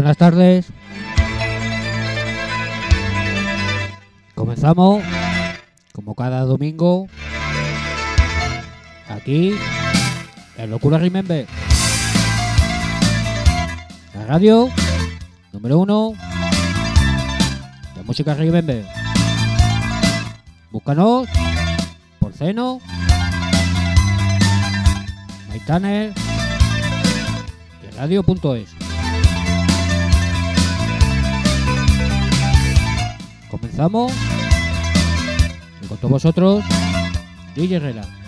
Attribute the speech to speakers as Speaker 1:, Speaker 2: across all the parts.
Speaker 1: Buenas tardes. Comenzamos, como cada domingo, aquí, en Locura Remember. La radio número uno de música Remember. Búscanos por Seno, Maitaner y radio.es. Comenzamos con todos vosotros, DJ.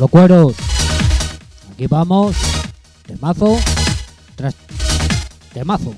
Speaker 1: Los cueros. Aquí vamos. Temazo. Tras temazo.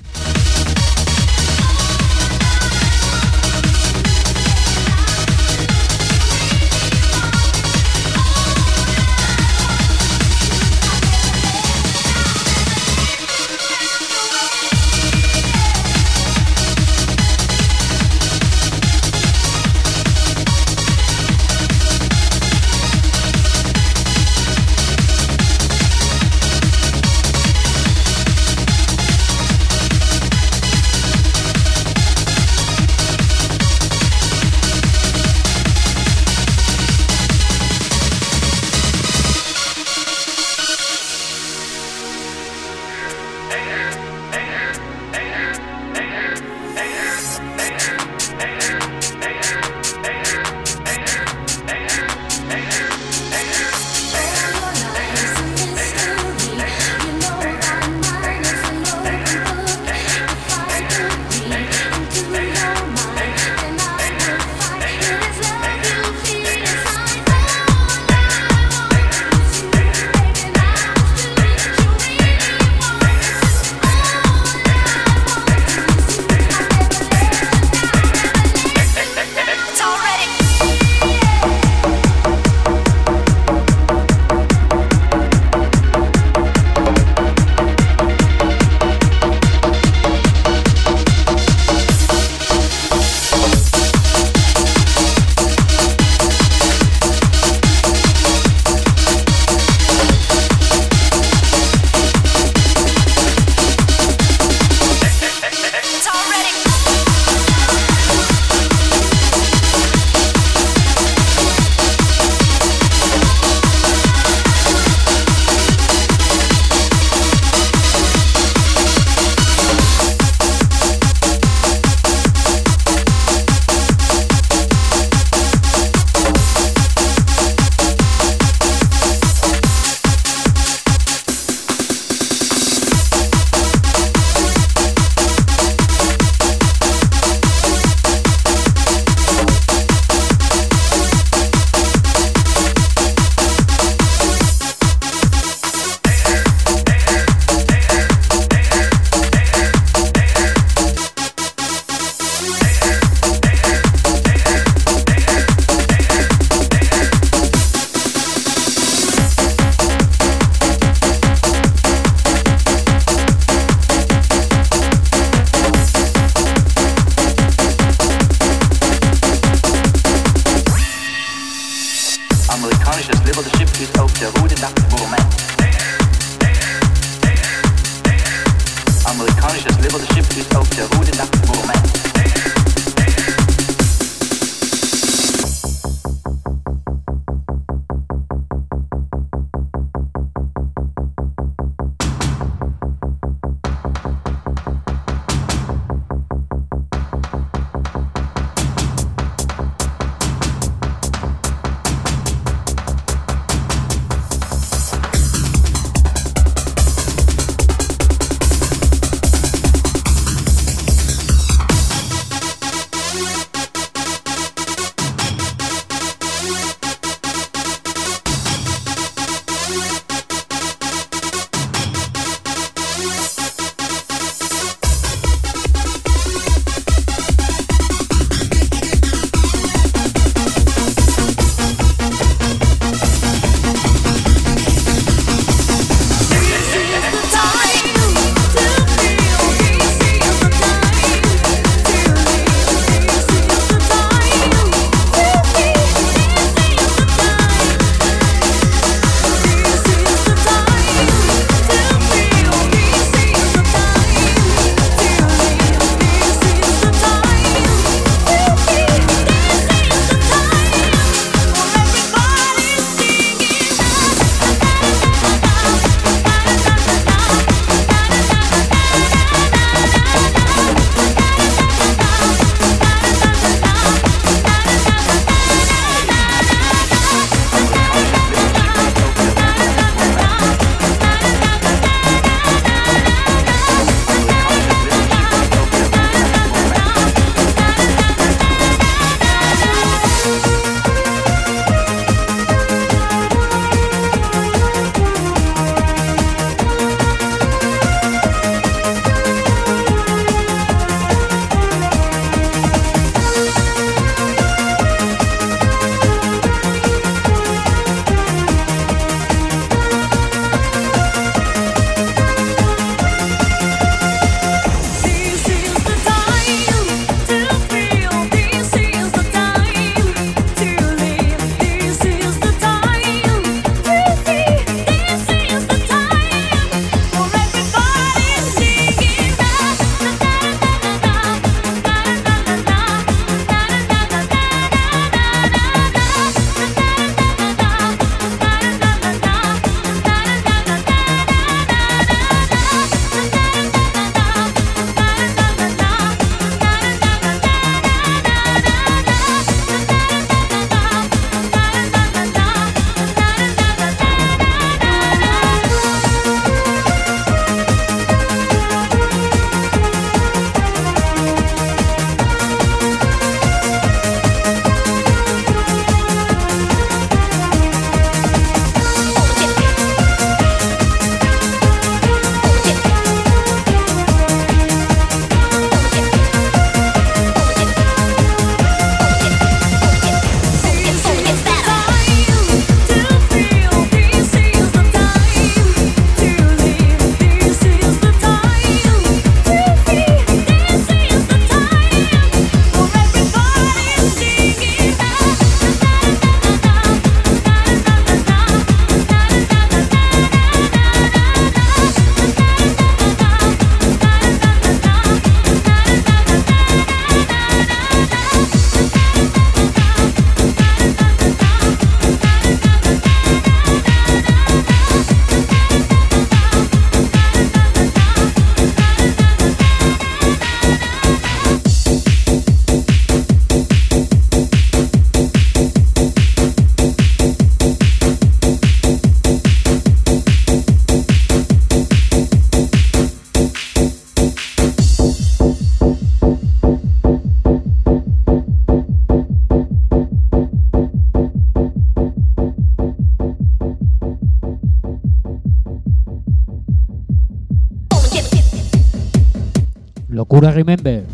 Speaker 1: Remember.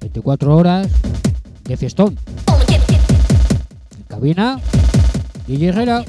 Speaker 1: 24 horas de fiestón. En cabina, DJ Herrera.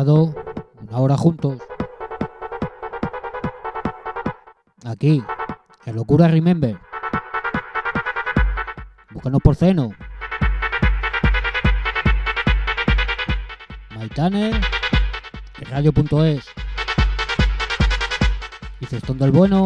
Speaker 1: Pasado una hora juntos. Aquí, en Locura Remember. Búscanos por Ceno. Maitane, radio.es. Y Cestón del Bueno.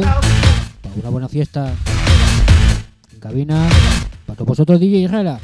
Speaker 2: una buena fiesta. En cabina, para todos vosotros DJ Herrera.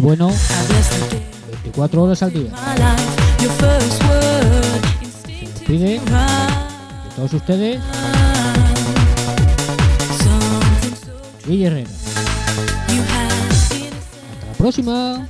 Speaker 1: bueno
Speaker 2: 24 horas al día.
Speaker 1: Se
Speaker 2: pide de todos ustedes Luis Herrera. Hasta la próxima.